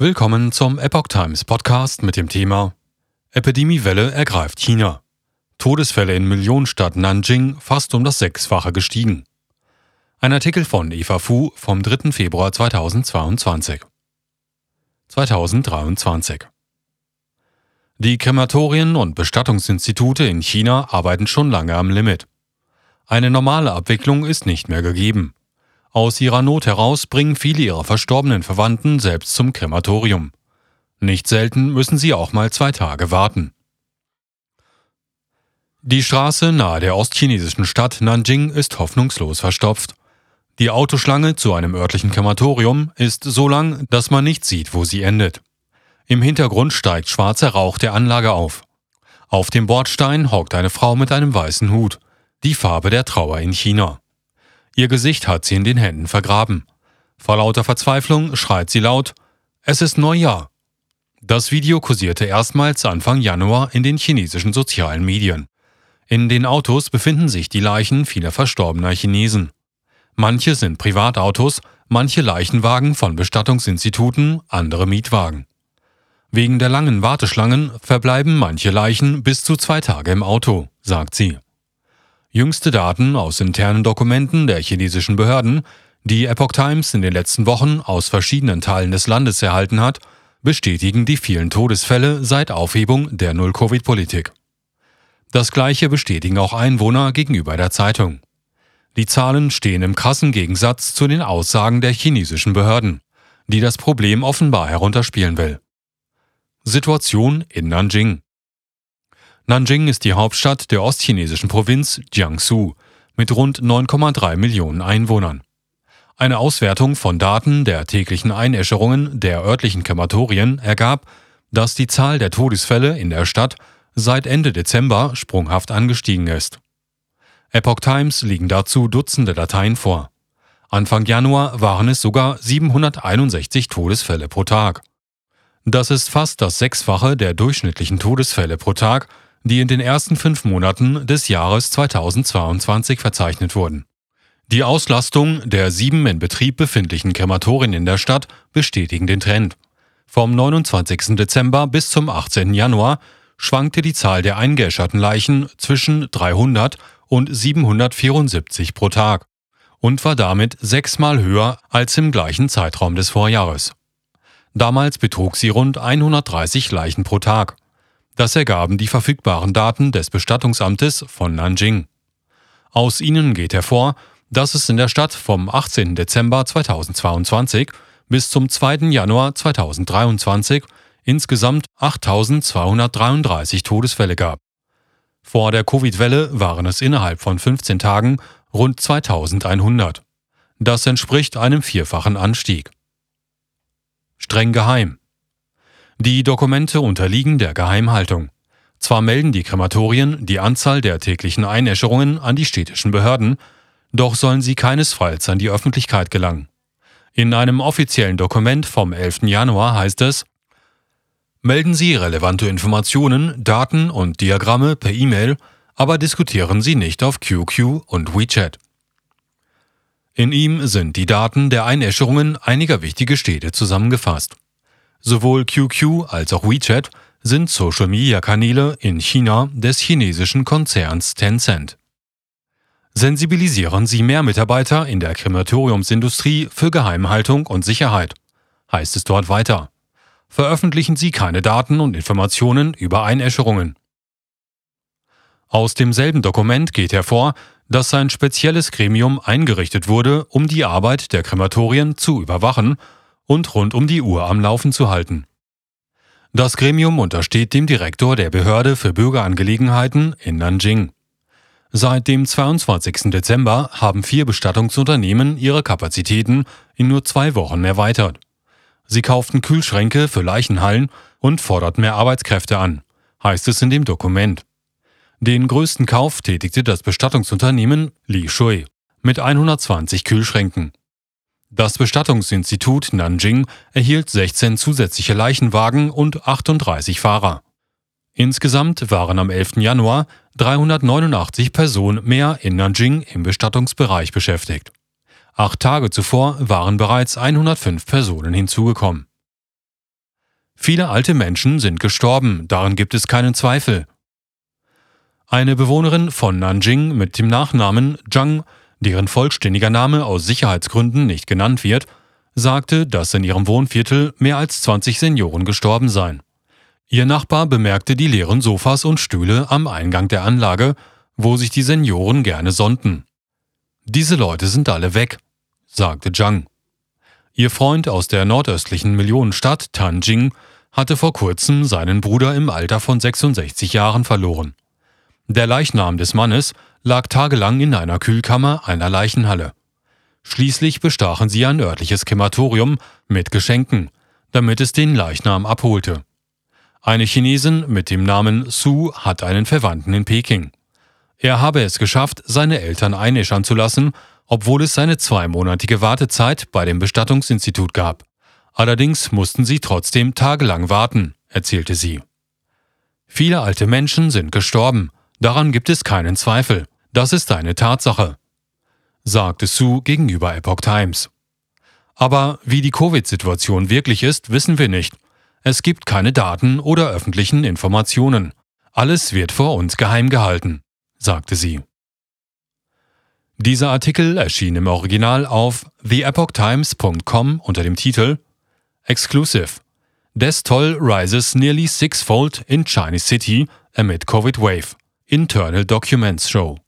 Willkommen zum Epoch Times Podcast mit dem Thema Epidemiewelle ergreift China. Todesfälle in Millionenstadt Nanjing fast um das Sechsfache gestiegen. Ein Artikel von Eva Fu vom 3. Februar 2022. 2023. Die Krematorien und Bestattungsinstitute in China arbeiten schon lange am Limit. Eine normale Abwicklung ist nicht mehr gegeben. Aus ihrer Not heraus bringen viele ihrer verstorbenen Verwandten selbst zum Krematorium. Nicht selten müssen sie auch mal zwei Tage warten. Die Straße nahe der ostchinesischen Stadt Nanjing ist hoffnungslos verstopft. Die Autoschlange zu einem örtlichen Krematorium ist so lang, dass man nicht sieht, wo sie endet. Im Hintergrund steigt schwarzer Rauch der Anlage auf. Auf dem Bordstein hockt eine Frau mit einem weißen Hut, die Farbe der Trauer in China. Ihr Gesicht hat sie in den Händen vergraben. Vor lauter Verzweiflung schreit sie laut, es ist Neujahr. Das Video kursierte erstmals Anfang Januar in den chinesischen sozialen Medien. In den Autos befinden sich die Leichen vieler verstorbener Chinesen. Manche sind Privatautos, manche Leichenwagen von Bestattungsinstituten, andere Mietwagen. Wegen der langen Warteschlangen verbleiben manche Leichen bis zu zwei Tage im Auto, sagt sie. Jüngste Daten aus internen Dokumenten der chinesischen Behörden, die Epoch Times in den letzten Wochen aus verschiedenen Teilen des Landes erhalten hat, bestätigen die vielen Todesfälle seit Aufhebung der Null-Covid-Politik. Das gleiche bestätigen auch Einwohner gegenüber der Zeitung. Die Zahlen stehen im krassen Gegensatz zu den Aussagen der chinesischen Behörden, die das Problem offenbar herunterspielen will. Situation in Nanjing Nanjing ist die Hauptstadt der ostchinesischen Provinz Jiangsu mit rund 9,3 Millionen Einwohnern. Eine Auswertung von Daten der täglichen Einäscherungen der örtlichen Krematorien ergab, dass die Zahl der Todesfälle in der Stadt seit Ende Dezember sprunghaft angestiegen ist. Epoch Times liegen dazu Dutzende Dateien vor. Anfang Januar waren es sogar 761 Todesfälle pro Tag. Das ist fast das Sechsfache der durchschnittlichen Todesfälle pro Tag die in den ersten fünf Monaten des Jahres 2022 verzeichnet wurden. Die Auslastung der sieben in Betrieb befindlichen Krematorien in der Stadt bestätigen den Trend. Vom 29. Dezember bis zum 18. Januar schwankte die Zahl der eingeäscherten Leichen zwischen 300 und 774 pro Tag und war damit sechsmal höher als im gleichen Zeitraum des Vorjahres. Damals betrug sie rund 130 Leichen pro Tag. Das ergaben die verfügbaren Daten des Bestattungsamtes von Nanjing. Aus ihnen geht hervor, dass es in der Stadt vom 18. Dezember 2022 bis zum 2. Januar 2023 insgesamt 8.233 Todesfälle gab. Vor der Covid-Welle waren es innerhalb von 15 Tagen rund 2100. Das entspricht einem vierfachen Anstieg. Streng geheim. Die Dokumente unterliegen der Geheimhaltung. Zwar melden die Krematorien die Anzahl der täglichen Einäscherungen an die städtischen Behörden, doch sollen sie keinesfalls an die Öffentlichkeit gelangen. In einem offiziellen Dokument vom 11. Januar heißt es, Melden Sie relevante Informationen, Daten und Diagramme per E-Mail, aber diskutieren Sie nicht auf QQ und WeChat. In ihm sind die Daten der Einäscherungen einiger wichtiger Städte zusammengefasst. Sowohl QQ als auch WeChat sind Social-Media-Kanäle in China des chinesischen Konzerns Tencent. Sensibilisieren Sie mehr Mitarbeiter in der Krematoriumsindustrie für Geheimhaltung und Sicherheit, heißt es dort weiter. Veröffentlichen Sie keine Daten und Informationen über Einäscherungen. Aus demselben Dokument geht hervor, dass ein spezielles Gremium eingerichtet wurde, um die Arbeit der Krematorien zu überwachen und rund um die Uhr am Laufen zu halten. Das Gremium untersteht dem Direktor der Behörde für Bürgerangelegenheiten in Nanjing. Seit dem 22. Dezember haben vier Bestattungsunternehmen ihre Kapazitäten in nur zwei Wochen erweitert. Sie kauften Kühlschränke für Leichenhallen und forderten mehr Arbeitskräfte an, heißt es in dem Dokument. Den größten Kauf tätigte das Bestattungsunternehmen Li Shui mit 120 Kühlschränken. Das Bestattungsinstitut Nanjing erhielt 16 zusätzliche Leichenwagen und 38 Fahrer. Insgesamt waren am 11. Januar 389 Personen mehr in Nanjing im Bestattungsbereich beschäftigt. Acht Tage zuvor waren bereits 105 Personen hinzugekommen. Viele alte Menschen sind gestorben, daran gibt es keinen Zweifel. Eine Bewohnerin von Nanjing mit dem Nachnamen Zhang, deren vollständiger Name aus Sicherheitsgründen nicht genannt wird, sagte, dass in ihrem Wohnviertel mehr als 20 Senioren gestorben seien. Ihr Nachbar bemerkte die leeren Sofas und Stühle am Eingang der Anlage, wo sich die Senioren gerne sonnten. Diese Leute sind alle weg, sagte Zhang. Ihr Freund aus der nordöstlichen Millionenstadt Tanjing hatte vor kurzem seinen Bruder im Alter von 66 Jahren verloren. Der Leichnam des Mannes lag tagelang in einer Kühlkammer einer Leichenhalle. Schließlich bestachen sie ein örtliches Krematorium mit Geschenken, damit es den Leichnam abholte. Eine Chinesin mit dem Namen Su hat einen Verwandten in Peking. Er habe es geschafft, seine Eltern einäschern zu lassen obwohl es eine zweimonatige Wartezeit bei dem Bestattungsinstitut gab. Allerdings mussten sie trotzdem tagelang warten, erzählte sie. Viele alte Menschen sind gestorben, daran gibt es keinen Zweifel, das ist eine Tatsache, sagte Sue gegenüber Epoch Times. Aber wie die Covid-Situation wirklich ist, wissen wir nicht. Es gibt keine Daten oder öffentlichen Informationen. Alles wird vor uns geheim gehalten, sagte sie. Dieser Artikel erschien im Original auf theepochtimes.com unter dem Titel Exclusive. Death toll rises nearly sixfold in Chinese city amid COVID wave. Internal Documents Show.